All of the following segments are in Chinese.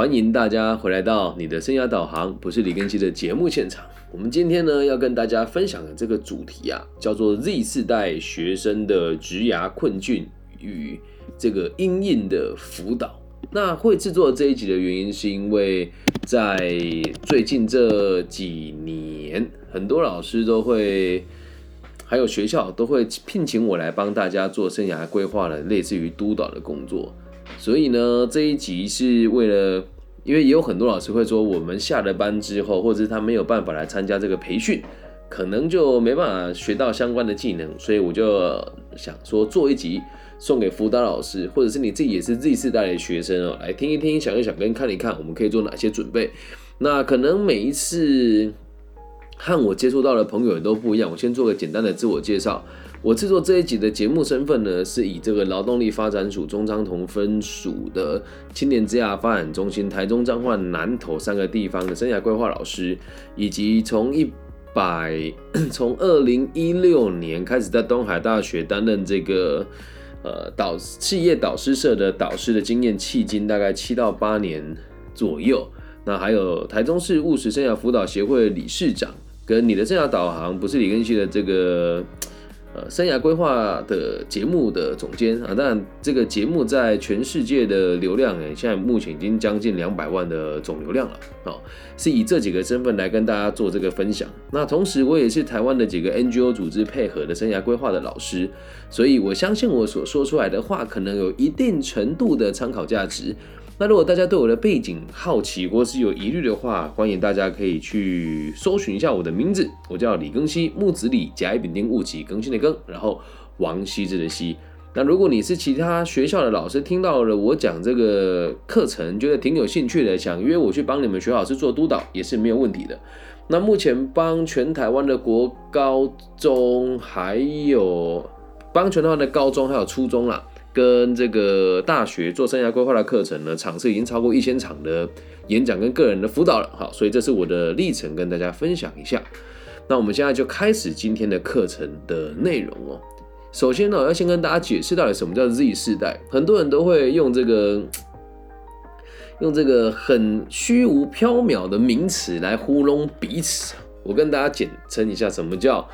欢迎大家回来到你的生涯导航，不是李根熙的节目现场。我们今天呢要跟大家分享的这个主题啊，叫做 Z 世代学生的职涯困境与这个阴影的辅导。那会制作这一集的原因，是因为在最近这几年，很多老师都会，还有学校都会聘请我来帮大家做生涯规划的，类似于督导的工作。所以呢，这一集是为了，因为也有很多老师会说，我们下了班之后，或者是他没有办法来参加这个培训，可能就没办法学到相关的技能，所以我就想说做一集送给辅导老师，或者是你自己也是 Z 世代的学生哦，来听一听，想一想，跟看一看，我们可以做哪些准备。那可能每一次和我接触到的朋友都不一样，我先做个简单的自我介绍。我制作这一集的节目身份呢，是以这个劳动力发展署中彰同分署的青年职涯发展中心、台中彰化南投三个地方的生涯规划老师，以及从一百 从二零一六年开始在东海大学担任这个呃导企业导师社的导师的经验，迄今大概七到八年左右。那还有台中市务实生涯辅导协会理事长，跟你的生涯导航不是李根旭的这个。呃，生涯规划的节目的总监啊，当然这个节目在全世界的流量呢，现在目前已经将近两百万的总流量了。哦，是以这几个身份来跟大家做这个分享。那同时，我也是台湾的几个 NGO 组织配合的生涯规划的老师，所以我相信我所说出来的话，可能有一定程度的参考价值。那如果大家对我的背景好奇或是有疑虑的话，欢迎大家可以去搜寻一下我的名字，我叫李更新，木子李，甲乙丙丁戊己更新的更，然后王羲之的羲。那如果你是其他学校的老师，听到了我讲这个课程，觉得挺有兴趣的，想约我去帮你们学老师做督导，也是没有问题的。那目前帮全台湾的国高中，还有帮全台湾的高中还有初中啦。跟这个大学做生涯规划的课程呢，场次已经超过一千场的演讲跟个人的辅导了，好，所以这是我的历程，跟大家分享一下。那我们现在就开始今天的课程的内容哦。首先呢，我要先跟大家解释到底什么叫 Z 世代，很多人都会用这个用这个很虚无缥缈的名词来糊弄彼此。我跟大家简称一下，什么叫？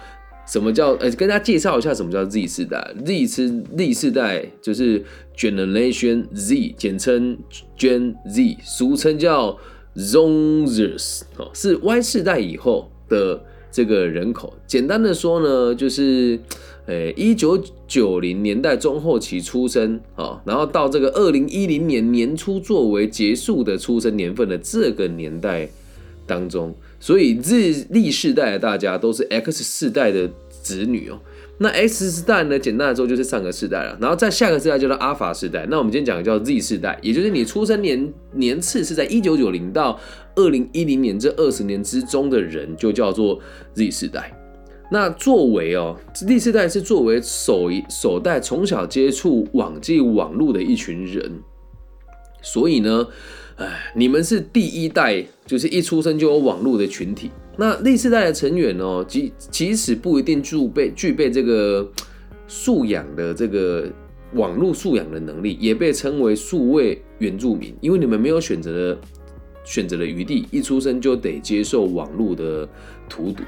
什么叫呃？跟大家介绍一下什么叫 Z 世代。Z 是 Z 世代，就是 Generation Z，简称 Gen Z，俗称叫 Zoners，哦，是 Y 世代以后的这个人口。简单的说呢，就是呃，一九九零年代中后期出生啊，然后到这个二零一零年年初作为结束的出生年份的这个年代当中。所以 Z 历世代的大家都是 X 世代的子女哦。那 X 世代呢，简单来说就是上个世代了。然后在下个世代叫做阿法世代。那我们今天讲的叫 Z 世代，也就是你出生年年次是在一九九零到二零一零年这二十年之中的人，就叫做 Z 世代。那作为哦，Z 世代是作为首一首代从小接触网际网络的一群人，所以呢。哎，你们是第一代，就是一出生就有网络的群体。那历世代的成员哦，即即使不一定具备具备这个素养的这个网络素养的能力，也被称为数位原住民，因为你们没有选择的选择的余地，一出生就得接受网络的荼毒。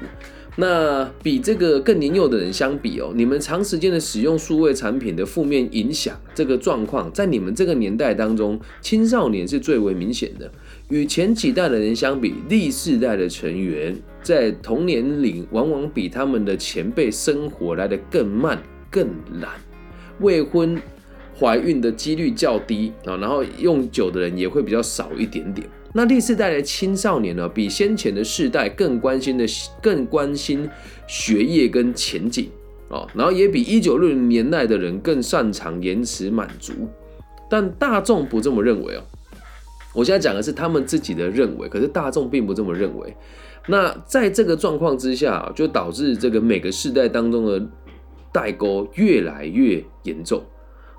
那比这个更年幼的人相比哦，你们长时间的使用数位产品的负面影响，这个状况在你们这个年代当中，青少年是最为明显的。与前几代的人相比，历世代的成员在同年龄往往比他们的前辈生活来得更慢、更懒，未婚怀孕的几率较低啊，然后用酒的人也会比较少一点点。那第四代的青少年呢，比先前的世代更关心的、更关心学业跟前景哦，然后也比一九六零年代的人更擅长延迟满足，但大众不这么认为哦。我现在讲的是他们自己的认为，可是大众并不这么认为。那在这个状况之下，就导致这个每个世代当中的代沟越来越严重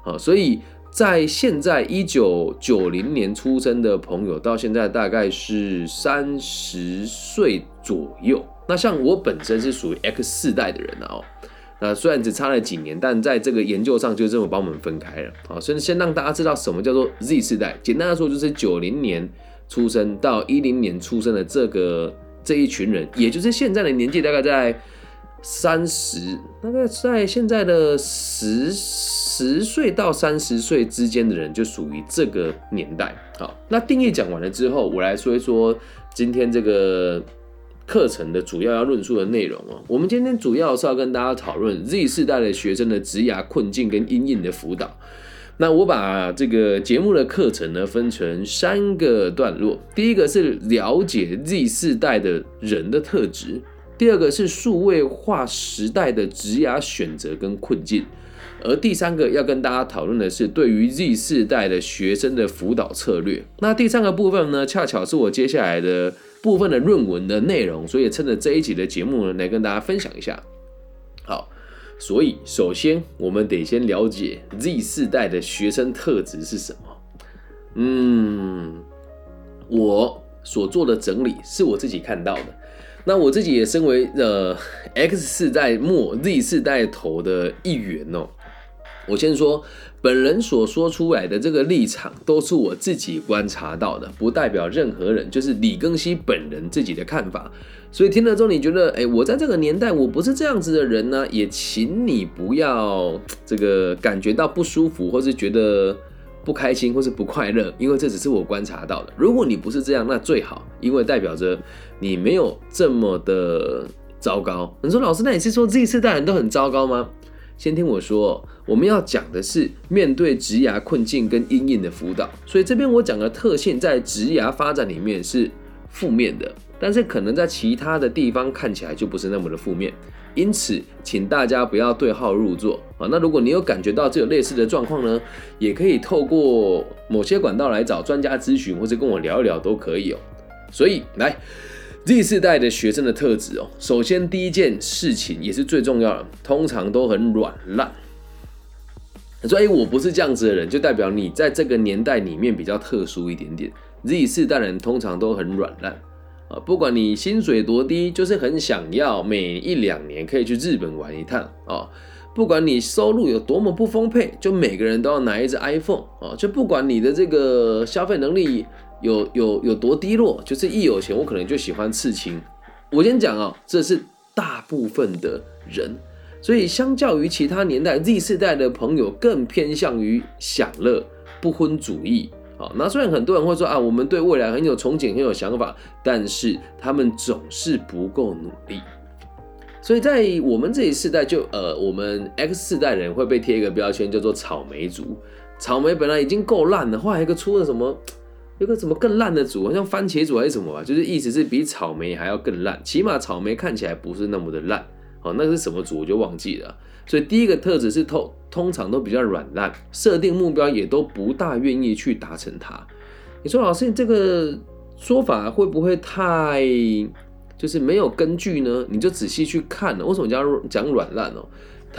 啊，所以。在现在一九九零年出生的朋友，到现在大概是三十岁左右。那像我本身是属于 X 世代的人哦，那虽然只差了几年，但在这个研究上就这么把我们分开了啊。所以先让大家知道什么叫做 Z 世代，简单的说就是九零年出生到一零年出生的这个这一群人，也就是现在的年纪大概在三十，大概在现在的十十岁到三十岁之间的人，就属于这个年代。好，那定义讲完了之后，我来说一说今天这个。课程的主要要论述的内容哦，我们今天主要是要跟大家讨论 Z 世代的学生的职涯困境跟阴影的辅导。那我把这个节目的课程呢分成三个段落，第一个是了解 Z 世代的人的特质，第二个是数位化时代的职涯选择跟困境，而第三个要跟大家讨论的是对于 Z 世代的学生的辅导策略。那第三个部分呢，恰巧是我接下来的。部分的论文的内容，所以趁着这一集的节目呢，来跟大家分享一下。好，所以首先我们得先了解 Z 世代的学生特质是什么。嗯，我所做的整理是我自己看到的。那我自己也身为呃 X 世代末 Z 世代头的一员哦。我先说。本人所说出来的这个立场都是我自己观察到的，不代表任何人，就是李庚希本人自己的看法。所以听了之后，你觉得，哎，我在这个年代我不是这样子的人呢？也请你不要这个感觉到不舒服，或是觉得不开心，或是不快乐，因为这只是我观察到的。如果你不是这样，那最好，因为代表着你没有这么的糟糕。你说老师，那你是说这一世代人都很糟糕吗？先听我说，我们要讲的是面对职涯困境跟阴影的辅导。所以这边我讲的特性在职涯发展里面是负面的，但是可能在其他的地方看起来就不是那么的负面。因此，请大家不要对号入座啊。那如果你有感觉到这有类似的状况呢，也可以透过某些管道来找专家咨询，或者跟我聊一聊都可以哦。所以来。Z 世代的学生的特质哦，首先第一件事情也是最重要的，通常都很软烂。所以我不是这样子的人，就代表你在这个年代里面比较特殊一点点。Z 世代人通常都很软烂啊，不管你薪水多低，就是很想要每一两年可以去日本玩一趟啊。不管你收入有多么不丰沛，就每个人都要拿一只 iPhone 啊。就不管你的这个消费能力。有有有多低落，就是一有钱，我可能就喜欢刺青。我先讲啊，这是大部分的人，所以相较于其他年代，Z 世代的朋友更偏向于享乐、不婚主义。好，那虽然很多人会说啊，我们对未来很有憧憬、很有想法，但是他们总是不够努力。所以在我们这一世代，就呃，我们 X 世代人会被贴一个标签，叫做草莓族。草莓本来已经够烂了，后来一个出了什么？有个什么更烂的组，好像番茄组还是什么吧，就是意思是比草莓还要更烂，起码草莓看起来不是那么的烂。哦，那个是什么组我就忘记了。所以第一个特质是通通常都比较软烂，设定目标也都不大愿意去达成它。你说老师，你这个说法会不会太就是没有根据呢？你就仔细去看，为什么叫讲软烂哦？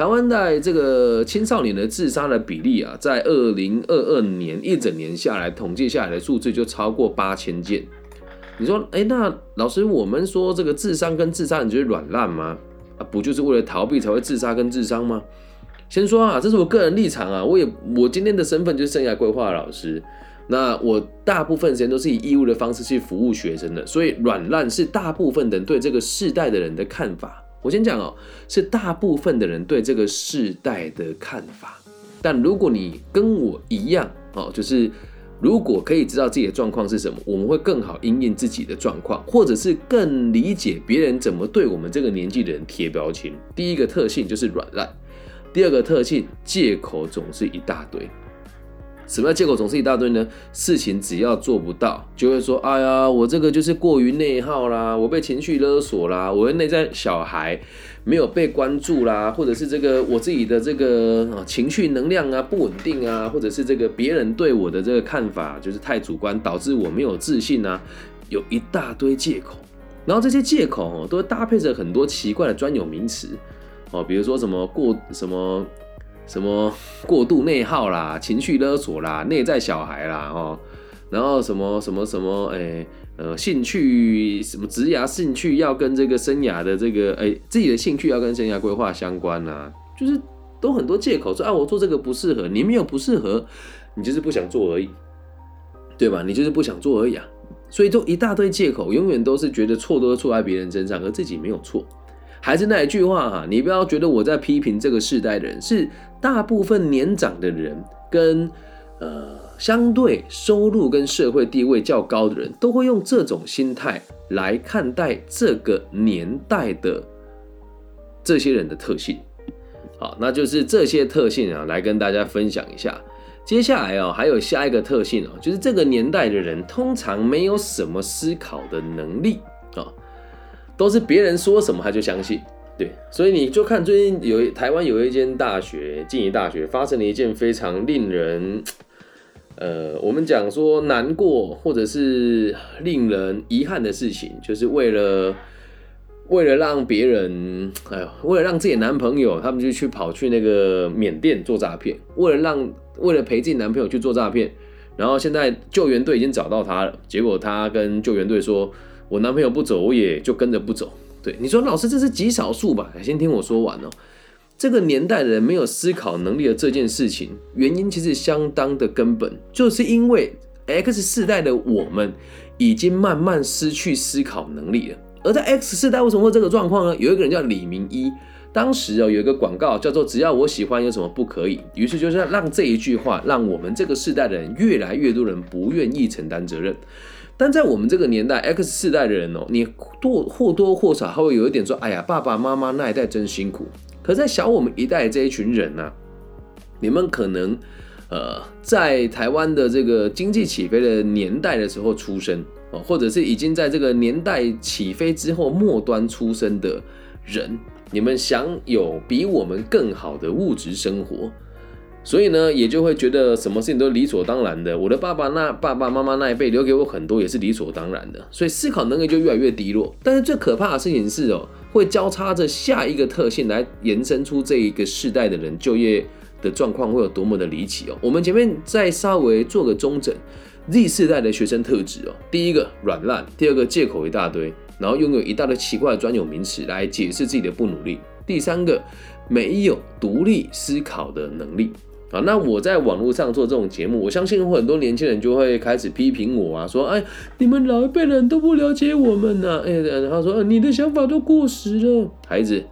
台湾在这个青少年的自杀的比例啊，在二零二二年一整年下来统计下来的数字就超过八千件。你说，哎，那老师，我们说这个智商跟自杀，你觉得软烂吗？啊，不就是为了逃避才会自杀跟智商吗？先说啊，这是我个人立场啊，我也我今天的身份就是生涯规划老师，那我大部分时间都是以义务的方式去服务学生的，所以软烂是大部分人对这个世代的人的看法。我先讲哦，是大部分的人对这个世代的看法。但如果你跟我一样哦，就是如果可以知道自己的状况是什么，我们会更好应验自己的状况，或者是更理解别人怎么对我们这个年纪的人贴标签。第一个特性就是软烂，第二个特性借口总是一大堆。什么叫借口总是一大堆呢？事情只要做不到，就会说：“哎呀，我这个就是过于内耗啦，我被情绪勒索啦，我的内在小孩没有被关注啦，或者是这个我自己的这个情绪能量啊不稳定啊，或者是这个别人对我的这个看法就是太主观，导致我没有自信啊，有一大堆借口。然后这些借口哦，都搭配着很多奇怪的专有名词哦，比如说什么过什么。”什么过度内耗啦、情绪勒索啦、内在小孩啦，哦，然后什么什么什么，哎，呃，兴趣什么职涯兴趣要跟这个生涯的这个，哎，自己的兴趣要跟生涯规划相关啊，就是都很多借口说啊，我做这个不适合，你没有不适合，你就是不想做而已，对吧？你就是不想做而已啊，所以都一大堆借口，永远都是觉得错都错在别人身上，而自己没有错。还是那一句话哈，你不要觉得我在批评这个世代的人，是大部分年长的人跟呃相对收入跟社会地位较高的人，都会用这种心态来看待这个年代的这些人的特性。好，那就是这些特性啊，来跟大家分享一下。接下来哦，还有下一个特性哦，就是这个年代的人通常没有什么思考的能力。都是别人说什么他就相信，对，所以你就看最近有台湾有一间大学，静宜大学发生了一件非常令人，呃，我们讲说难过或者是令人遗憾的事情，就是为了为了让别人，哎呦，为了让自己男朋友，他们就去跑去那个缅甸做诈骗，为了让为了陪自己男朋友去做诈骗，然后现在救援队已经找到他了，结果他跟救援队说。我男朋友不走，我也就跟着不走。对你说，老师这是极少数吧？先听我说完哦。这个年代的人没有思考能力的这件事情，原因其实相当的根本，就是因为 X 世代的我们已经慢慢失去思考能力了。而在 X 世代为什么会这个状况呢？有一个人叫李明一，当时哦有一个广告叫做“只要我喜欢，有什么不可以”，于是就是让这一句话，让我们这个世代的人越来越多人不愿意承担责任。但在我们这个年代，X 世代的人哦，你多或多或少还会有一点说，哎呀，爸爸妈妈那一代真辛苦。可在小我们一代这一群人呢，你们可能呃，在台湾的这个经济起飞的年代的时候出生哦，或者是已经在这个年代起飞之后末端出生的人，你们享有比我们更好的物质生活。所以呢，也就会觉得什么事情都理所当然的。我的爸爸那爸爸妈妈那一辈留给我很多，也是理所当然的。所以思考能力就越来越低落。但是最可怕的事情是哦，会交叉着下一个特性来延伸出这一个世代的人就业的状况会有多么的离奇哦。我们前面再稍微做个中整，Z 世代的学生特质哦，第一个软烂，第二个借口一大堆，然后拥有一大堆奇怪的专有名词来解释自己的不努力，第三个没有独立思考的能力。啊，那我在网络上做这种节目，我相信很多年轻人就会开始批评我啊，说，哎，你们老一辈人都不了解我们呢，哎，然后说，你的想法都过时了，孩子，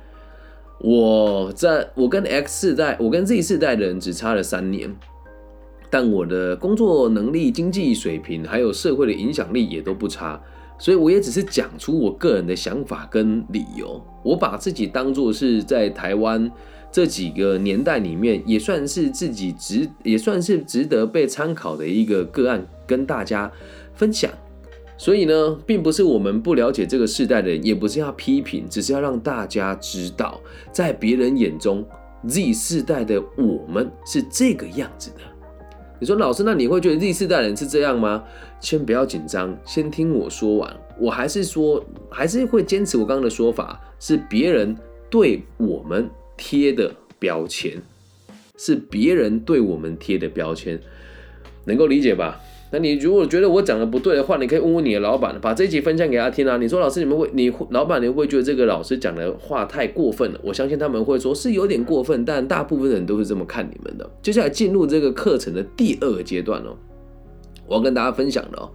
我在我跟 X 世代，我跟 Z 世代的人只差了三年，但我的工作能力、经济水平还有社会的影响力也都不差，所以我也只是讲出我个人的想法跟理由，我把自己当做是在台湾。这几个年代里面，也算是自己值，也算是值得被参考的一个个案，跟大家分享。所以呢，并不是我们不了解这个世代的人，也不是要批评，只是要让大家知道，在别人眼中，Z 世代的我们是这个样子的。你说老师，那你会觉得 Z 世代人是这样吗？先不要紧张，先听我说完。我还是说，还是会坚持我刚刚的说法，是别人对我们。贴的标签是别人对我们贴的标签，能够理解吧？那你如果觉得我讲的不对的话，你可以问问你的老板，把这一集分享给他听啊。你说老师，你们会，你老板你会觉得这个老师讲的话太过分了？我相信他们会说是有点过分，但大部分人都是这么看你们的。接下来进入这个课程的第二个阶段哦，我要跟大家分享的哦，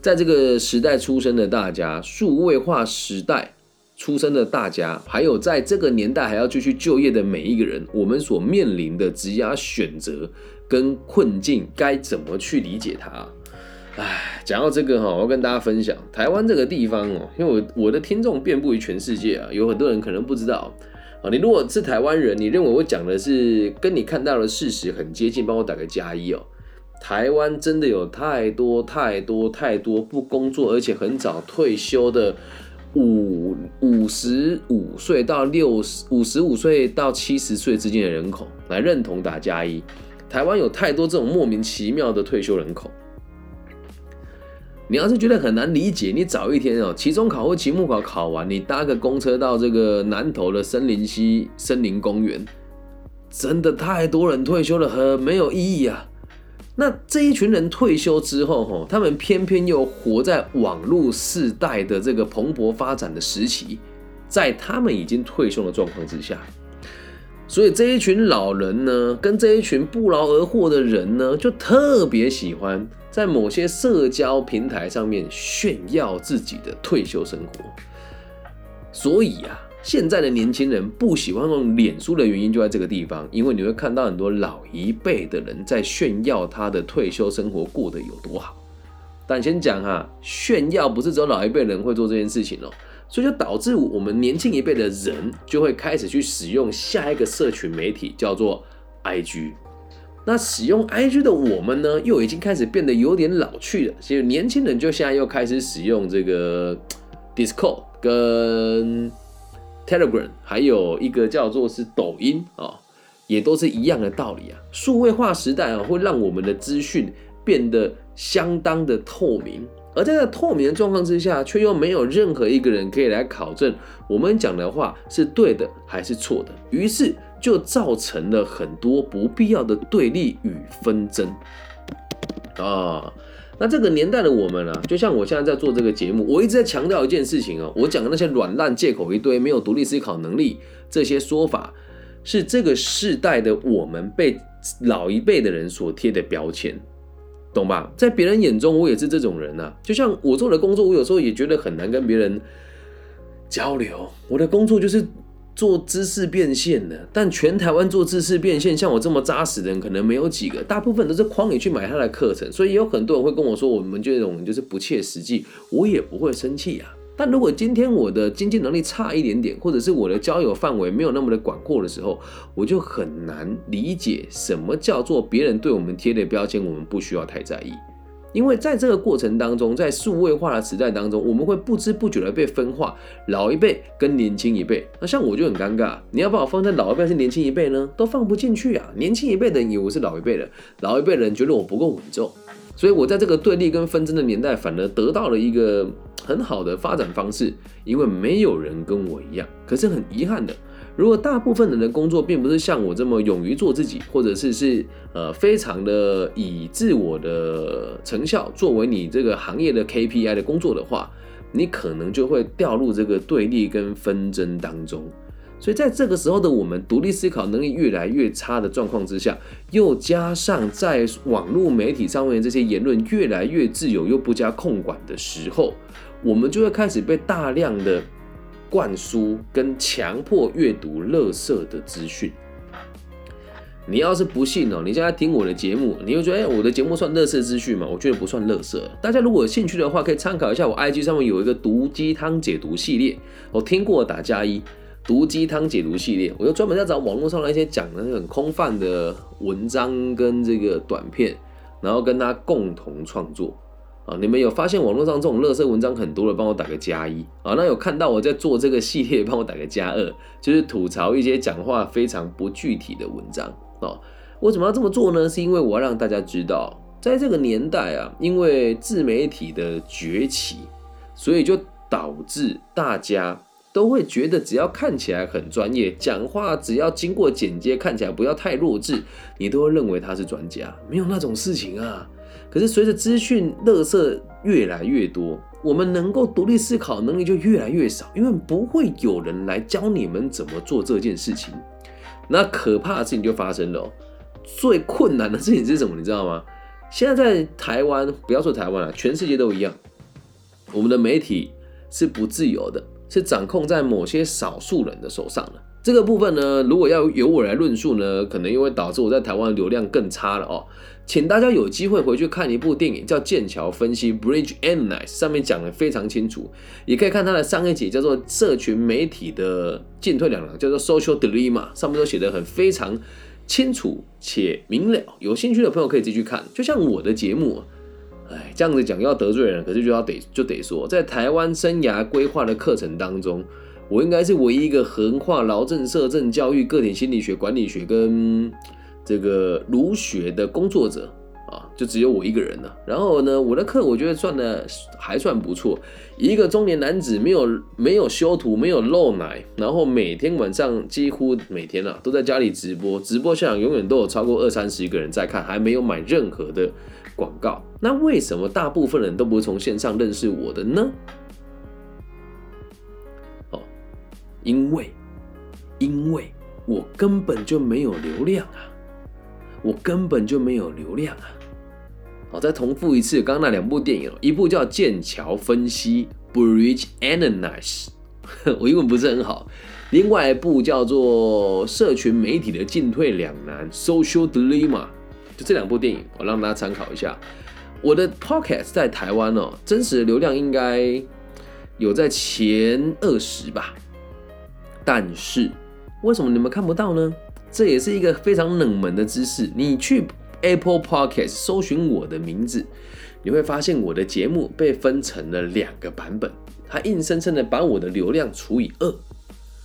在这个时代出生的大家，数位化时代。出生的大家，还有在这个年代还要继续就业的每一个人，我们所面临的职业选择跟困境，该怎么去理解它？哎，讲到这个哈，我要跟大家分享台湾这个地方哦，因为我我的听众遍布于全世界啊，有很多人可能不知道啊。你如果是台湾人，你认为我讲的是跟你看到的事实很接近，帮我打个加一哦。台湾真的有太多太多太多不工作而且很早退休的。五五十五岁到六十五十五岁到七十岁之间的人口来认同打加一，台湾有太多这种莫名其妙的退休人口。你要是觉得很难理解，你早一天哦，期中考或期末考考完，你搭个公车到这个南投的森林溪森林公园，真的太多人退休了，很没有意义啊。那这一群人退休之后，哈，他们偏偏又活在网络世代的这个蓬勃发展的时期，在他们已经退休的状况之下，所以这一群老人呢，跟这一群不劳而获的人呢，就特别喜欢在某些社交平台上面炫耀自己的退休生活。所以啊。现在的年轻人不喜欢用脸书的原因就在这个地方，因为你会看到很多老一辈的人在炫耀他的退休生活过得有多好。但先讲哈，炫耀不是只有老一辈人会做这件事情哦，所以就导致我们年轻一辈的人就会开始去使用下一个社群媒体，叫做 IG。那使用 IG 的我们呢，又已经开始变得有点老去了，所以年轻人就现在又开始使用这个 Discord 跟。Telegram 还有一个叫做是抖音啊，也都是一样的道理啊。数位化时代啊，会让我们的资讯变得相当的透明，而在这透明的状况之下，却又没有任何一个人可以来考证我们讲的话是对的还是错的，于是就造成了很多不必要的对立与纷争啊。那这个年代的我们啊，就像我现在在做这个节目，我一直在强调一件事情哦，我讲的那些软烂借口一堆，没有独立思考能力这些说法，是这个世代的我们被老一辈的人所贴的标签，懂吧？在别人眼中，我也是这种人啊。就像我做的工作，我有时候也觉得很难跟别人交流，我的工作就是。做知识变现的，但全台湾做知识变现，像我这么扎实的人可能没有几个，大部分都是框你去买他的课程，所以有很多人会跟我说，我们这种就是不切实际，我也不会生气啊。但如果今天我的经济能力差一点点，或者是我的交友范围没有那么的广阔的时候，我就很难理解什么叫做别人对我们贴的标签，我们不需要太在意。因为在这个过程当中，在数位化的时代当中，我们会不知不觉的被分化，老一辈跟年轻一辈。那像我就很尴尬，你要把我放在老一辈还是年轻一辈呢？都放不进去啊！年轻一辈的人以为我是老一辈的，老一辈的人觉得我不够稳重，所以我在这个对立跟纷争的年代，反而得到了一个很好的发展方式，因为没有人跟我一样。可是很遗憾的。如果大部分人的工作并不是像我这么勇于做自己，或者是是呃非常的以自我的成效作为你这个行业的 KPI 的工作的话，你可能就会掉入这个对立跟纷争当中。所以在这个时候的我们独立思考能力越来越差的状况之下，又加上在网络媒体上面这些言论越来越自由又不加控管的时候，我们就会开始被大量的。灌输跟强迫阅读乐色的资讯，你要是不信哦，你现在听我的节目，你会觉得哎，我的节目算乐色资讯吗？我觉得不算乐色。大家如果有兴趣的话，可以参考一下我 IG 上面有一个毒鸡汤解读系列，我听过打加一毒鸡汤解读系列，我就专门在找网络上那些讲的很空泛的文章跟这个短片，然后跟他共同创作。啊，你们有发现网络上这种乐色文章很多的，帮我打个加一啊。那有看到我在做这个系列，帮我打个加二，就是吐槽一些讲话非常不具体的文章啊。为什么要这么做呢？是因为我要让大家知道，在这个年代啊，因为自媒体的崛起，所以就导致大家都会觉得，只要看起来很专业，讲话只要经过剪接，看起来不要太弱智，你都会认为他是专家。没有那种事情啊。可是随着资讯垃圾越来越多，我们能够独立思考能力就越来越少，因为不会有人来教你们怎么做这件事情。那可怕的事情就发生了，最困难的事情是什么？你知道吗？现在在台湾，不要说台湾了，全世界都一样，我们的媒体是不自由的，是掌控在某些少数人的手上的。这个部分呢，如果要由我来论述呢，可能又会导致我在台湾流量更差了哦。请大家有机会回去看一部电影，叫《剑桥分析》（Bridge Analyze），上面讲的非常清楚。也可以看它的上一集，叫做《社群媒体的进退两难》，叫做 Social Dilemma，上面都写的很非常清楚且明了。有兴趣的朋友可以继续看。就像我的节目，哎，这样子讲要得罪人，可是就要得就得说，在台湾生涯规划的课程当中。我应该是唯一一个横跨劳政、社政、教育、个体心理学、管理学跟这个儒学的工作者，啊，就只有我一个人了。然后呢，我的课我觉得算的还算不错。一个中年男子没有没有修图，没有露奶，然后每天晚上几乎每天啊都在家里直播，直播现场永远都有超过二三十个人在看，还没有买任何的广告。那为什么大部分人都不会从线上认识我的呢？因为因为我根本就没有流量啊，我根本就没有流量啊。好，再重复一次，刚刚那两部电影，一部叫《剑桥分析》（Bridge Analysis），我英文不是很好；另外一部叫做《社群媒体的进退两难》（Social Dilemma）。就这两部电影，我让大家参考一下。我的 Podcast 在台湾哦，真实的流量应该有在前二十吧。但是为什么你们看不到呢？这也是一个非常冷门的知识。你去。Apple Podcast 搜寻我的名字，你会发现我的节目被分成了两个版本，它硬生生的把我的流量除以二。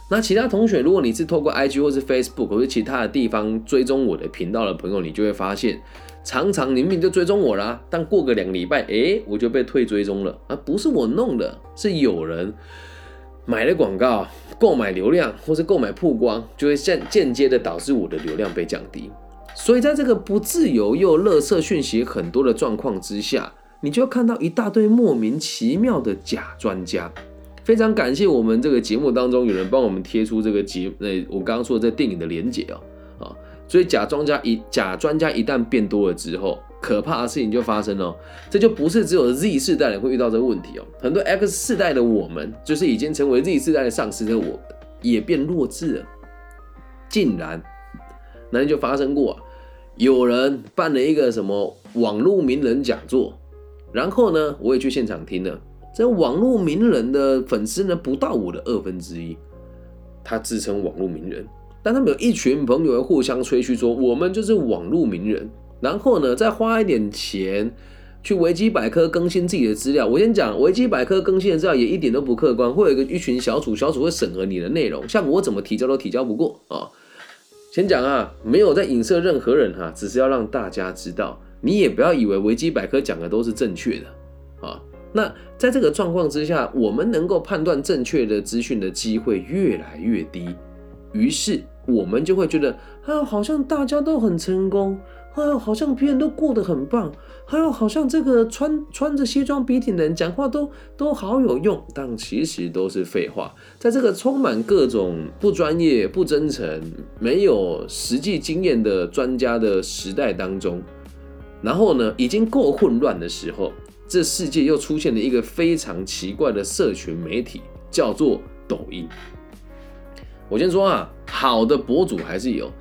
那其他同学，如果你是透过 IG 或是 Facebook 或者其他的地方追踪我的频道的朋友，你就会发现，常常明明就追踪我啦，但过个两个礼拜，哎，我就被退追踪了。啊，不是我弄的，是有人买了广告，购买流量或是购买曝光，就会间间接的导致我的流量被降低。所以，在这个不自由又垃圾讯息很多的状况之下，你就看到一大堆莫名其妙的假专家。非常感谢我们这个节目当中有人帮我们贴出这个节，呃，我刚刚说这电影的连结哦，啊，所以假专家一假专家一旦变多了之后，可怕的事情就发生了。这就不是只有 Z 世代人会遇到这个问题哦，很多 X 世代的我们，就是已经成为 Z 世代的上司的我，也变弱智了。竟然，那天就发生过。有人办了一个什么网络名人讲座，然后呢，我也去现场听了。这网络名人的粉丝呢，不到我的二分之一。他自称网络名人，但他们有一群朋友互相吹嘘说，我们就是网络名人。然后呢，再花一点钱去维基百科更新自己的资料。我先讲，维基百科更新的资料也一点都不客观，会有一个一群小组，小组会审核你的内容，像我怎么提交都提交不过啊。先讲啊，没有在影射任何人哈，只是要让大家知道，你也不要以为维基百科讲的都是正确的啊。那在这个状况之下，我们能够判断正确的资讯的机会越来越低，于是我们就会觉得啊，好像大家都很成功。哎呦，好像别人都过得很棒，还有好像这个穿穿着西装笔挺的人讲话都都好有用，但其实都是废话。在这个充满各种不专业、不真诚、没有实际经验的专家的时代当中，然后呢，已经够混乱的时候，这世界又出现了一个非常奇怪的社群媒体，叫做抖音。我先说啊，好的博主还是有。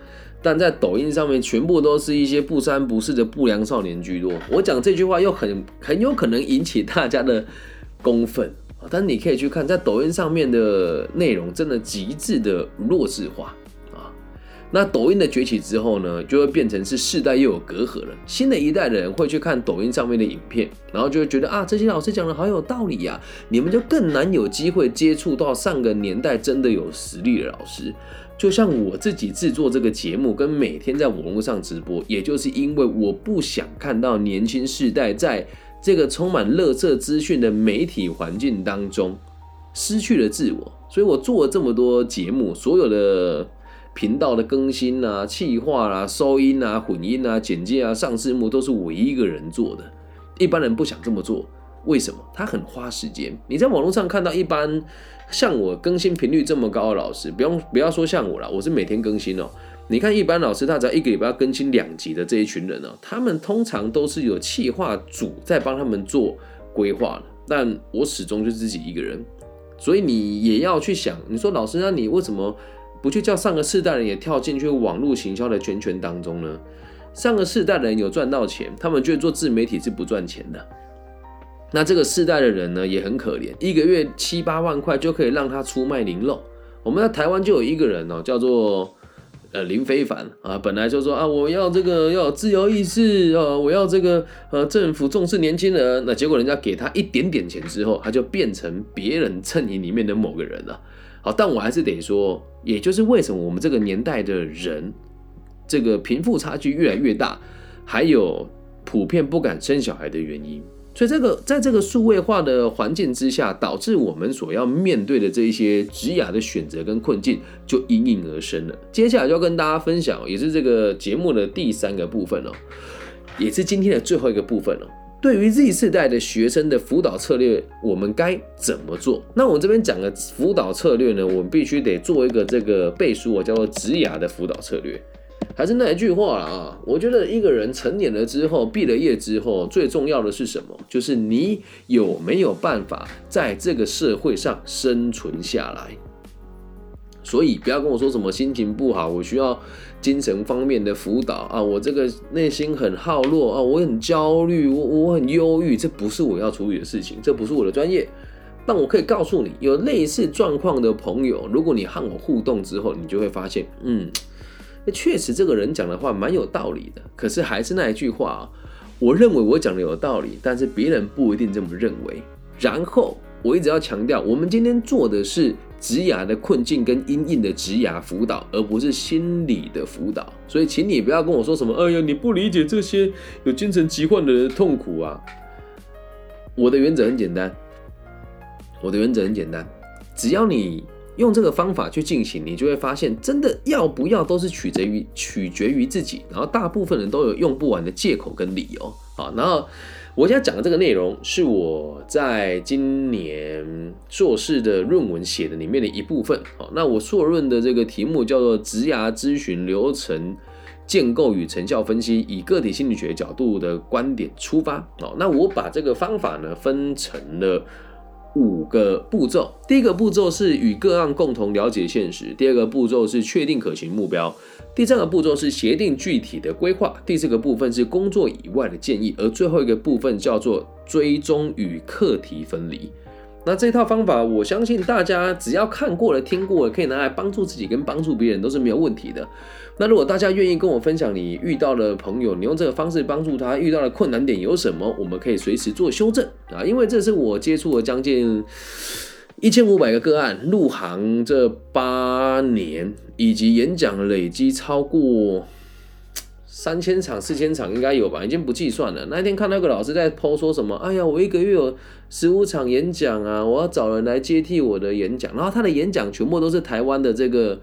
但在抖音上面，全部都是一些不三不四的不良少年居多。我讲这句话又很很有可能引起大家的公愤！但你可以去看，在抖音上面的内容真的极致的弱智化啊！那抖音的崛起之后呢，就会变成是世代又有隔阂了。新的一代的人会去看抖音上面的影片，然后就会觉得啊，这些老师讲的好有道理呀！你们就更难有机会接触到上个年代真的有实力的老师。就像我自己制作这个节目，跟每天在网络上直播，也就是因为我不想看到年轻世代在这个充满垃圾资讯的媒体环境当中失去了自我，所以我做了这么多节目，所有的频道的更新啊、气化啊、收音啊、混音啊、剪接啊、上字幕都是我一个人做的，一般人不想这么做。为什么？他很花时间。你在网络上看到一般像我更新频率这么高的老师，不用不要说像我了，我是每天更新哦。你看一般老师，他只要一个礼拜要更新两集的这一群人呢，他们通常都是有企划组在帮他们做规划的。但我始终就自己一个人，所以你也要去想，你说老师，那你为什么不去叫上个世代人也跳进去网络行销的圈圈当中呢？上个世代人有赚到钱，他们觉得做自媒体是不赚钱的。那这个世代的人呢也很可怜，一个月七八万块就可以让他出卖零肉。我们在台湾就有一个人哦，叫做呃林非凡啊，本来就说啊我要这个要自由意志啊，我要这个呃政府重视年轻人。那结果人家给他一点点钱之后，他就变成别人阵营里面的某个人了。好，但我还是得说，也就是为什么我们这个年代的人，这个贫富差距越来越大，还有。普遍不敢生小孩的原因。所以这个在这个数位化的环境之下，导致我们所要面对的这一些职涯的选择跟困境就应运而生了。接下来就要跟大家分享，也是这个节目的第三个部分哦，也是今天的最后一个部分哦。对于 Z 世代的学生的辅导策略，我们该怎么做？那我这边讲的辅导策略呢，我们必须得做一个这个背书啊，叫做职涯的辅导策略。还是那一句话了啊！我觉得一个人成年了之后，毕了业之后，最重要的是什么？就是你有没有办法在这个社会上生存下来。所以不要跟我说什么心情不好，我需要精神方面的辅导啊！我这个内心很好弱啊，我很焦虑，我我很忧郁，这不是我要处理的事情，这不是我的专业。但我可以告诉你，有类似状况的朋友，如果你和我互动之后，你就会发现，嗯。确实，这个人讲的话蛮有道理的。可是还是那一句话啊，我认为我讲的有道理，但是别人不一定这么认为。然后我一直要强调，我们今天做的是职涯的困境跟阴影的职涯辅导，而不是心理的辅导。所以，请你不要跟我说什么，哎呀，你不理解这些有精神疾患的人的痛苦啊。我的原则很简单，我的原则很简单，只要你。用这个方法去进行，你就会发现，真的要不要都是取决于取决于自己。然后大部分人都有用不完的借口跟理由。好，然后我现在讲的这个内容是我在今年硕士的论文写的里面的一部分。好，那我硕论的这个题目叫做“职涯咨询流程建构与成效分析”，以个体心理学角度的观点出发。好，那我把这个方法呢分成了。五个步骤，第一个步骤是与个案共同了解现实，第二个步骤是确定可行目标，第三个步骤是协定具体的规划，第四个部分是工作以外的建议，而最后一个部分叫做追踪与课题分离。那这套方法，我相信大家只要看过了、听过了，可以拿来帮助自己跟帮助别人，都是没有问题的。那如果大家愿意跟我分享你遇到的朋友，你用这个方式帮助他遇到的困难点有什么，我们可以随时做修正啊。因为这是我接触了将近一千五百个个案，入行这八年，以及演讲累积超过三千场、四千场应该有吧，已经不计算了。那天看那个老师在剖说什么，哎呀，我一个月有十五场演讲啊，我要找人来接替我的演讲，然后他的演讲全部都是台湾的这个。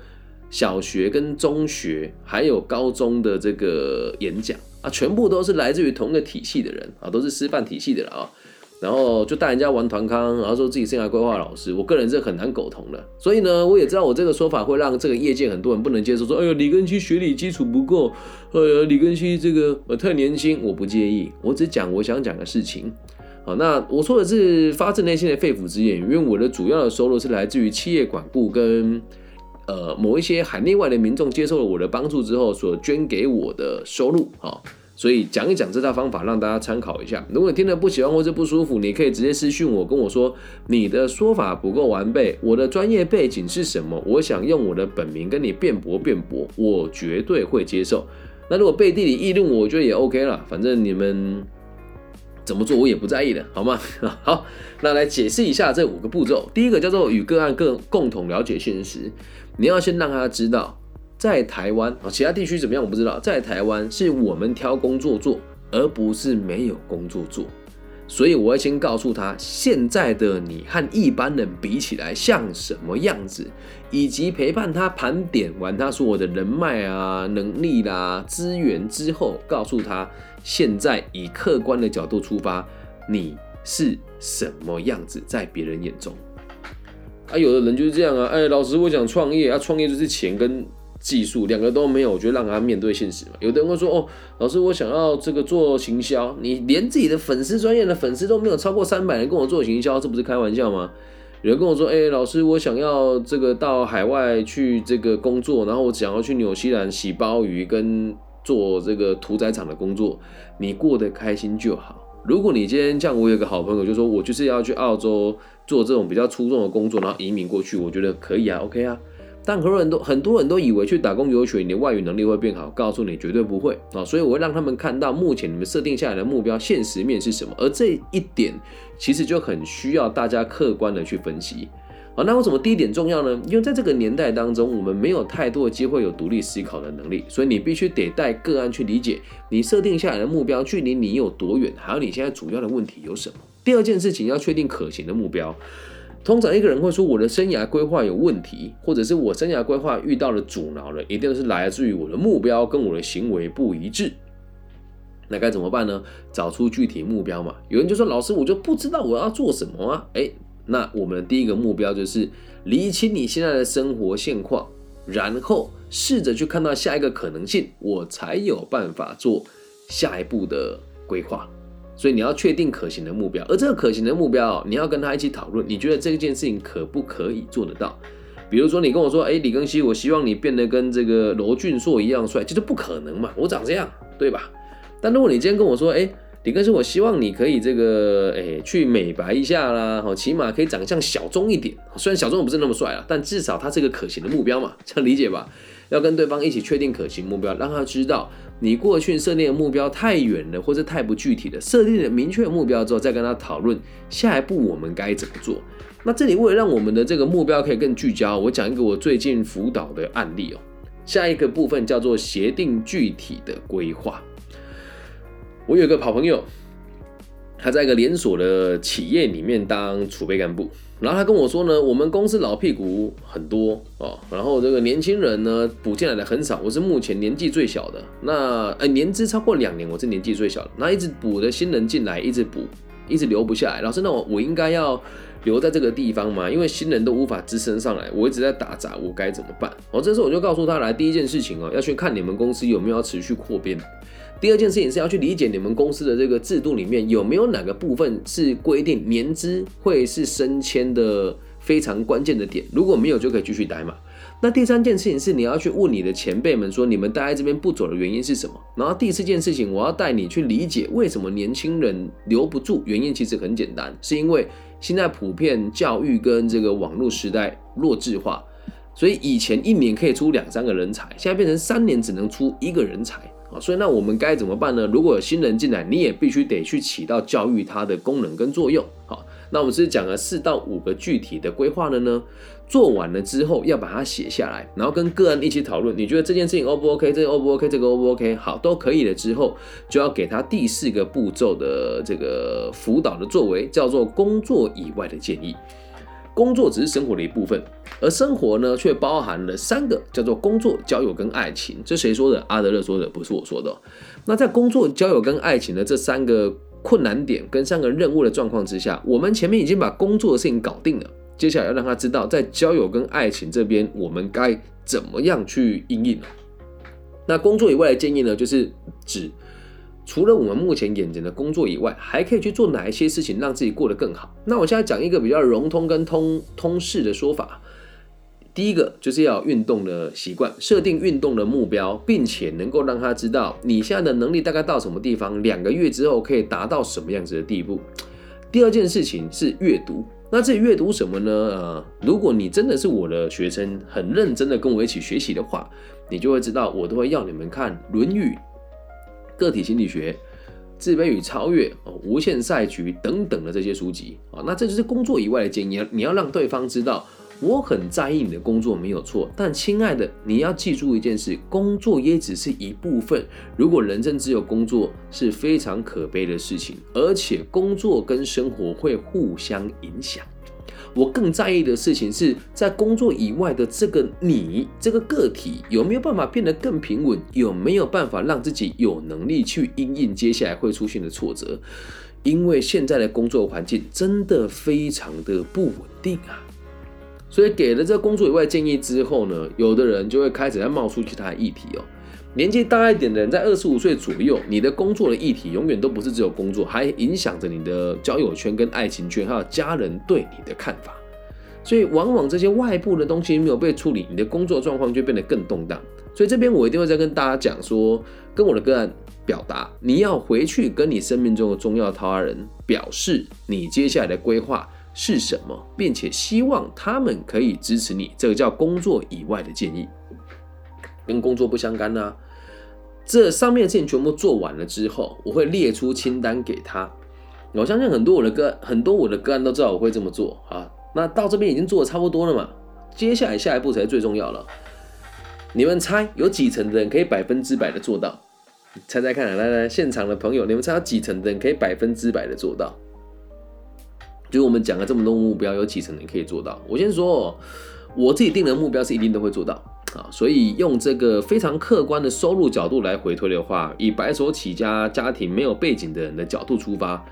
小学跟中学还有高中的这个演讲啊，全部都是来自于同一个体系的人啊，都是师范体系的了啊。然后就带人家玩团康，然后说自己生涯规划老师，我个人是很难苟同的。所以呢，我也知道我这个说法会让这个业界很多人不能接受，说哎呦李根熙学历基础不够，呃李根熙这个呃太年轻，我不介意，我只讲我想讲的事情。好，那我说的是发自内心的肺腑之言，因为我的主要的收入是来自于企业管顾跟。呃，某一些海内外的民众接受了我的帮助之后，所捐给我的收入，哈，所以讲一讲这套方法，让大家参考一下。如果你听得不喜欢或者不舒服，你可以直接私讯我，跟我说你的说法不够完备，我的专业背景是什么？我想用我的本名跟你辩驳辩驳，我绝对会接受。那如果背地里议论我，我觉得也 OK 了，反正你们。怎么做我也不在意的，好吗？好，那来解释一下这五个步骤。第一个叫做与个案更共同了解现实，你要先让他知道，在台湾啊，其他地区怎么样我不知道，在台湾是我们挑工作做，而不是没有工作做。所以我要先告诉他，现在的你和一般人比起来像什么样子，以及陪伴他盘点完他所有的人脉啊、能力啦、资源之后，告诉他现在以客观的角度出发，你是什么样子在别人眼中。啊，有的人就是这样啊，哎，老师，我想创业啊，创业就是钱跟。技术两个都没有，我觉得让他面对现实嘛。有的人会说：“哦，老师，我想要这个做行销，你连自己的粉丝专业的粉丝都没有超过三百人跟我做行销，这不是开玩笑吗？”有人跟我说：“哎，老师，我想要这个到海外去这个工作，然后我想要去纽西兰洗鲍鱼跟做这个屠宰场的工作，你过得开心就好。如果你今天像我有个好朋友，就说我就是要去澳洲做这种比较出众的工作，然后移民过去，我觉得可以啊，OK 啊。”但很多人都很多人都以为去打工游学，你的外语能力会变好，告诉你绝对不会啊！所以我会让他们看到目前你们设定下来的目标现实面是什么，而这一点其实就很需要大家客观的去分析。啊，那为什么第一点重要呢？因为在这个年代当中，我们没有太多的机会有独立思考的能力，所以你必须得带个案去理解你设定下来的目标距离你有多远，还有你现在主要的问题有什么。第二件事情要确定可行的目标。通常一个人会说我的生涯规划有问题，或者是我生涯规划遇到了阻挠了，一定是来自于我的目标跟我的行为不一致。那该怎么办呢？找出具体目标嘛。有人就说老师，我就不知道我要做什么啊。诶，那我们的第一个目标就是理清你现在的生活现况，然后试着去看到下一个可能性，我才有办法做下一步的规划。所以你要确定可行的目标，而这个可行的目标，你要跟他一起讨论，你觉得这件事情可不可以做得到？比如说你跟我说，哎，李庚希，我希望你变得跟这个罗俊硕一样帅，这就不可能嘛，我长这样，对吧？但如果你今天跟我说，哎。李庚希我希望你可以这个，哎，去美白一下啦，好，起码可以长相小众一点。虽然小众不是那么帅啊，但至少它是一个可行的目标嘛，这样理解吧？要跟对方一起确定可行目标，让他知道你过去设定的目标太远了，或者太不具体了。设定了明确目标之后，再跟他讨论下一步我们该怎么做。那这里为了让我们的这个目标可以更聚焦，我讲一个我最近辅导的案例哦。下一个部分叫做协定具体的规划。我有一个好朋友，他在一个连锁的企业里面当储备干部，然后他跟我说呢，我们公司老屁股很多哦，然后这个年轻人呢补进来的很少，我是目前年纪最小的，那呃年资超过两年，我是年纪最小的，那一直补的新人进来，一直补，一直留不下来。老师，那我我应该要留在这个地方吗？因为新人都无法支撑上来，我一直在打杂，我该怎么办？哦，这时候我就告诉他来，第一件事情哦，要去看你们公司有没有要持续扩编。第二件事情是要去理解你们公司的这个制度里面有没有哪个部分是规定年资会是升迁的非常关键的点，如果没有就可以继续待嘛。那第三件事情是你要去问你的前辈们说你们待在这边不走的原因是什么。然后第四件事情我要带你去理解为什么年轻人留不住，原因其实很简单，是因为现在普遍教育跟这个网络时代弱智化，所以以前一年可以出两三个人才，现在变成三年只能出一个人才。所以那我们该怎么办呢？如果有新人进来，你也必须得去起到教育他的功能跟作用。好，那我们是讲了四到五个具体的规划了呢。做完了之后要把它写下来，然后跟个人一起讨论。你觉得这件事情 O 不 OK？这个 O 不 OK？这个 O 不 OK？好，都可以了之后，就要给他第四个步骤的这个辅导的作为，叫做工作以外的建议。工作只是生活的一部分，而生活呢，却包含了三个，叫做工作、交友跟爱情。这谁说的？阿德勒说的，不是我说的。那在工作、交友跟爱情的这三个困难点跟三个任务的状况之下，我们前面已经把工作的事情搞定了，接下来要让他知道，在交友跟爱情这边，我们该怎么样去应应那工作以外的建议呢，就是指。除了我们目前眼前的工作以外，还可以去做哪一些事情让自己过得更好？那我现在讲一个比较融通跟通通式的说法。第一个就是要运动的习惯，设定运动的目标，并且能够让他知道你现在的能力大概到什么地方，两个月之后可以达到什么样子的地步。第二件事情是阅读，那这阅读什么呢？呃，如果你真的是我的学生，很认真的跟我一起学习的话，你就会知道我都会要你们看《论语》。个体心理学、自卑与超越、哦、无限赛局等等的这些书籍啊，那这就是工作以外的建议。你要让对方知道，我很在意你的工作没有错，但亲爱的，你要记住一件事：工作也只是一部分。如果人生只有工作，是非常可悲的事情，而且工作跟生活会互相影响。我更在意的事情是在工作以外的这个你这个个体有没有办法变得更平稳？有没有办法让自己有能力去应应接下来会出现的挫折？因为现在的工作环境真的非常的不稳定啊！所以给了这工作以外建议之后呢，有的人就会开始在冒出其他议题哦。年纪大一点的人，在二十五岁左右，你的工作的议题永远都不是只有工作，还影响着你的交友圈、跟爱情圈，还有家人对你的看法。所以，往往这些外部的东西没有被处理，你的工作状况就变得更动荡。所以，这边我一定会再跟大家讲说，跟我的个案表达，你要回去跟你生命中的重要桃花人表示你接下来的规划是什么，并且希望他们可以支持你。这个叫工作以外的建议，跟工作不相干呐。这上面的事情全部做完了之后，我会列出清单给他。我相信很多我的个很多我的个案都知道我会这么做啊。那到这边已经做的差不多了嘛？接下来下一步才是最重要了。你们猜有几成的人可以百分之百的做到？猜猜看，来来，现场的朋友，你们猜有几成的人可以百分之百的做到？就我们讲了这么多目标，有几成人可以做到？我先说，我自己定的目标是一定都会做到啊。所以用这个非常客观的收入角度来回推的话，以白手起家、家庭没有背景的人的角度出发。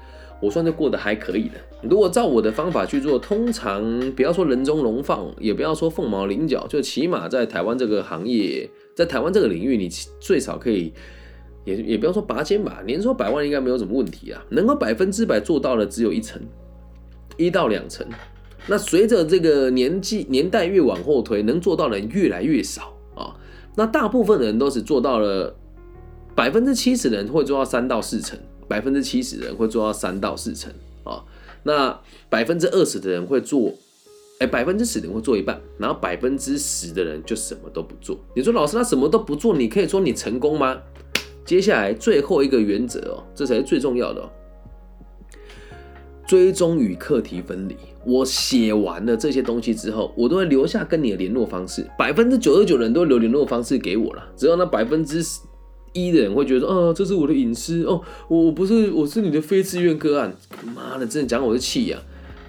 我算是过得还可以的。如果照我的方法去做，通常不要说人中龙凤，也不要说凤毛麟角，就起码在台湾这个行业，在台湾这个领域，你最少可以，也也不要说拔尖吧，年收百万应该没有什么问题啊。能够百分之百做到的只有一成，一到两成。那随着这个年纪年代越往后推，能做到的人越来越少啊。那大部分的人都是做到了百分之七十的人会做到三到四成。百分之七十的人会做到三到四成啊，那百分之二十的人会做，哎，百分之十的人会做一半，然后百分之十的人就什么都不做。你说老师他什么都不做，你可以说你成功吗？接下来最后一个原则哦，这才是最重要的哦，追踪与课题分离。我写完了这些东西之后，我都会留下跟你的联络方式，百分之九十九的人都留联络方式给我了，只有那百分之。一的人会觉得说，啊，这是我的隐私哦，我不是，我是你的非自愿个案。妈的，真的讲我是气呀！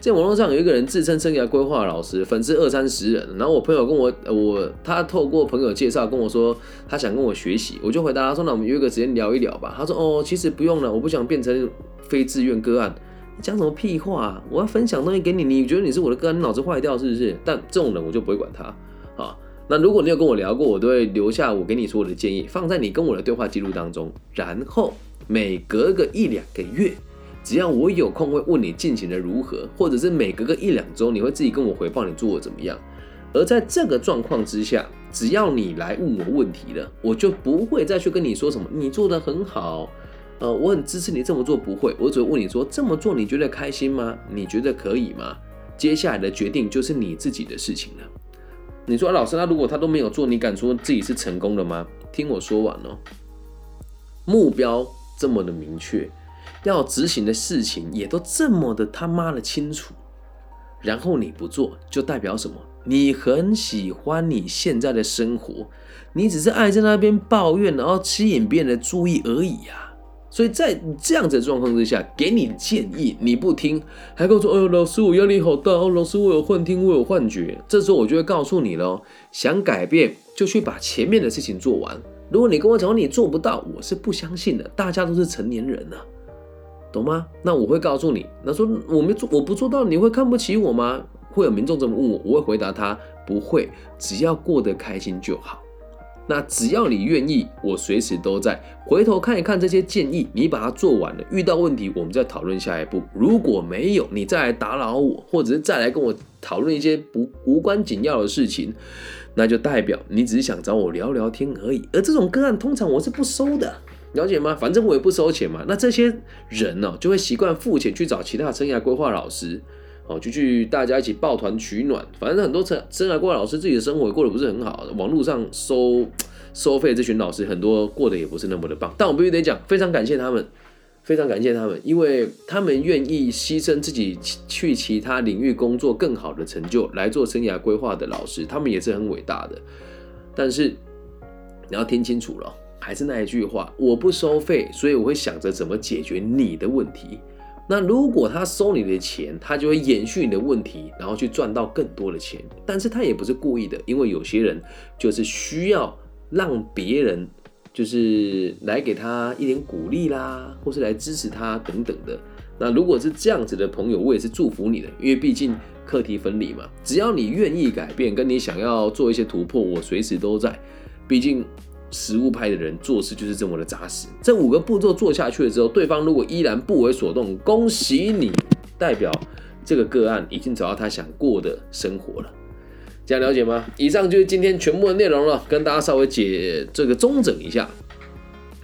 在网络上有一个人自称生涯规划老师，粉丝二三十人。然后我朋友跟我，我他透过朋友介绍跟我说，他想跟我学习，我就回答他说，那我们约个时间聊一聊吧。他说，哦，其实不用了，我不想变成非自愿个案。讲什么屁话？啊我要分享东西给你，你觉得你是我的个案，你脑子坏掉是不是？但这种人我就不会管他啊。那如果你有跟我聊过，我都会留下我给你说的建议，放在你跟我的对话记录当中。然后每隔个一两个月，只要我有空会问你进行的如何，或者是每隔个一两周，你会自己跟我回报你做的怎么样。而在这个状况之下，只要你来问我问题了，我就不会再去跟你说什么你做的很好，呃，我很支持你这么做，不会，我只会问你说这么做你觉得开心吗？你觉得可以吗？接下来的决定就是你自己的事情了。你说老师，那如果他都没有做，你敢说自己是成功的吗？听我说完哦。目标这么的明确，要执行的事情也都这么的他妈的清楚，然后你不做，就代表什么？你很喜欢你现在的生活，你只是爱在那边抱怨，然后吸引别人的注意而已呀。所以在这样子的状况之下，给你建议你不听，还跟我说：“哎呦，老师我压力好大哦，老师我有幻听，我有幻觉。”这时候我就会告诉你喽，想改变就去把前面的事情做完。如果你跟我讲你做不到，我是不相信的。大家都是成年人了，懂吗？那我会告诉你，那说我没做，我不做到，你会看不起我吗？会有民众这么问我，我会回答他：不会，只要过得开心就好。那只要你愿意，我随时都在。回头看一看这些建议，你把它做完了，遇到问题我们再讨论下一步。如果没有，你再来打扰我，或者是再来跟我讨论一些不无关紧要的事情，那就代表你只是想找我聊聊天而已。而这种个案通常我是不收的，了解吗？反正我也不收钱嘛。那这些人呢，就会习惯付钱去找其他生涯规划老师。哦，就去大家一起抱团取暖，反正很多生生涯过来老师自己的生活过得不是很好，网络上收收费这群老师很多过得也不是那么的棒，但我必须得讲，非常感谢他们，非常感谢他们，因为他们愿意牺牲自己去其他领域工作更好的成就来做生涯规划的老师，他们也是很伟大的。但是你要听清楚了，还是那一句话，我不收费，所以我会想着怎么解决你的问题。那如果他收你的钱，他就会延续你的问题，然后去赚到更多的钱。但是他也不是故意的，因为有些人就是需要让别人就是来给他一点鼓励啦，或是来支持他等等的。那如果是这样子的朋友，我也是祝福你的，因为毕竟课题分离嘛，只要你愿意改变，跟你想要做一些突破，我随时都在。毕竟。实物派的人做事就是这么的扎实。这五个步骤做下去了之后，对方如果依然不为所动，恭喜你，代表这个个案已经找到他想过的生活了。这样了解吗？以上就是今天全部的内容了，跟大家稍微解这个中整一下。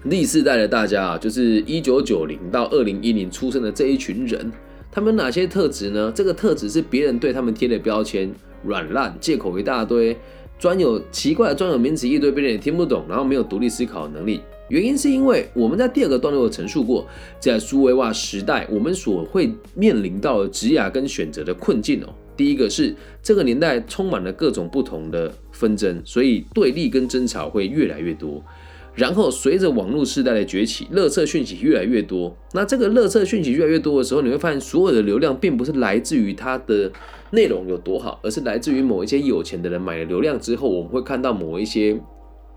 历世代的大家啊，就是一九九零到二零一零出生的这一群人，他们哪些特质呢？这个特质是别人对他们贴的标签，软烂，借口一大堆。专有奇怪的专有名词一堆，别人也听不懂，然后没有独立思考的能力。原因是因为我们在第二个段落有陈述过，在苏维瓦时代，我们所会面临到的职涯跟选择的困境哦。第一个是这个年代充满了各种不同的纷争，所以对立跟争吵会越来越多。然后随着网络时代的崛起，热测讯息越来越多。那这个热测讯息越来越多的时候，你会发现所有的流量并不是来自于它的内容有多好，而是来自于某一些有钱的人买了流量之后，我们会看到某一些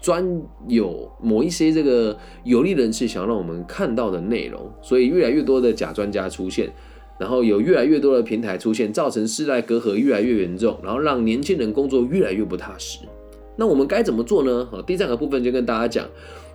专有某一些这个有利人士想让我们看到的内容。所以越来越多的假专家出现，然后有越来越多的平台出现，造成世代隔阂越来越严重，然后让年轻人工作越来越不踏实。那我们该怎么做呢？好，第三个部分就跟大家讲，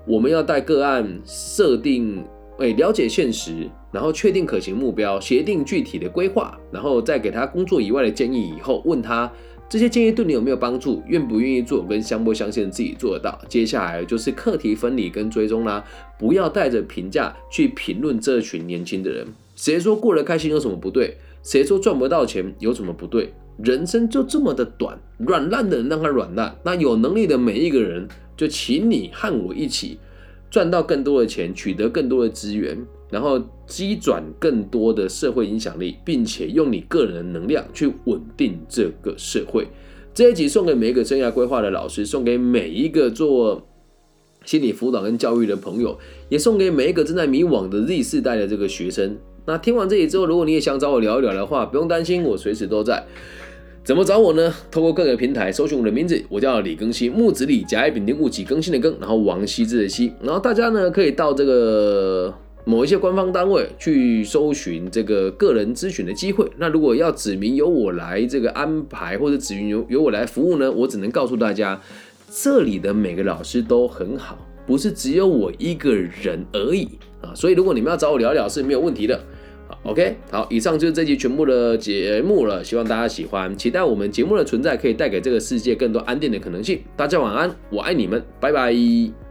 我们要带个案设定，哎，了解现实，然后确定可行目标，协定具体的规划，然后再给他工作以外的建议。以后问他这些建议对你有没有帮助，愿不愿意做，跟相不相信自己做得到。接下来就是课题分离跟追踪啦，不要带着评价去评论这群年轻的人。谁说过得开心有什么不对？谁说赚不到钱有什么不对？人生就这么的短，软烂的人让他软烂。那有能力的每一个人，就请你和我一起赚到更多的钱，取得更多的资源，然后积转更多的社会影响力，并且用你个人的能量去稳定这个社会。这一集送给每一个生涯规划的老师，送给每一个做心理辅导跟教育的朋友，也送给每一个正在迷惘的 Z 世代的这个学生。那听完这里之后，如果你也想找我聊一聊的话，不用担心，我随时都在。怎么找我呢？透过各个平台搜寻我的名字，我叫李更新，木子李，甲乙丙丁戊己更新的更，然后王羲之的羲。然后大家呢可以到这个某一些官方单位去搜寻这个个人咨询的机会。那如果要指明由我来这个安排，或者指明由由我来服务呢，我只能告诉大家，这里的每个老师都很好，不是只有我一个人而已啊。所以如果你们要找我聊聊是没有问题的。OK，好，以上就是这期全部的节目了，希望大家喜欢，期待我们节目的存在可以带给这个世界更多安定的可能性。大家晚安，我爱你们，拜拜。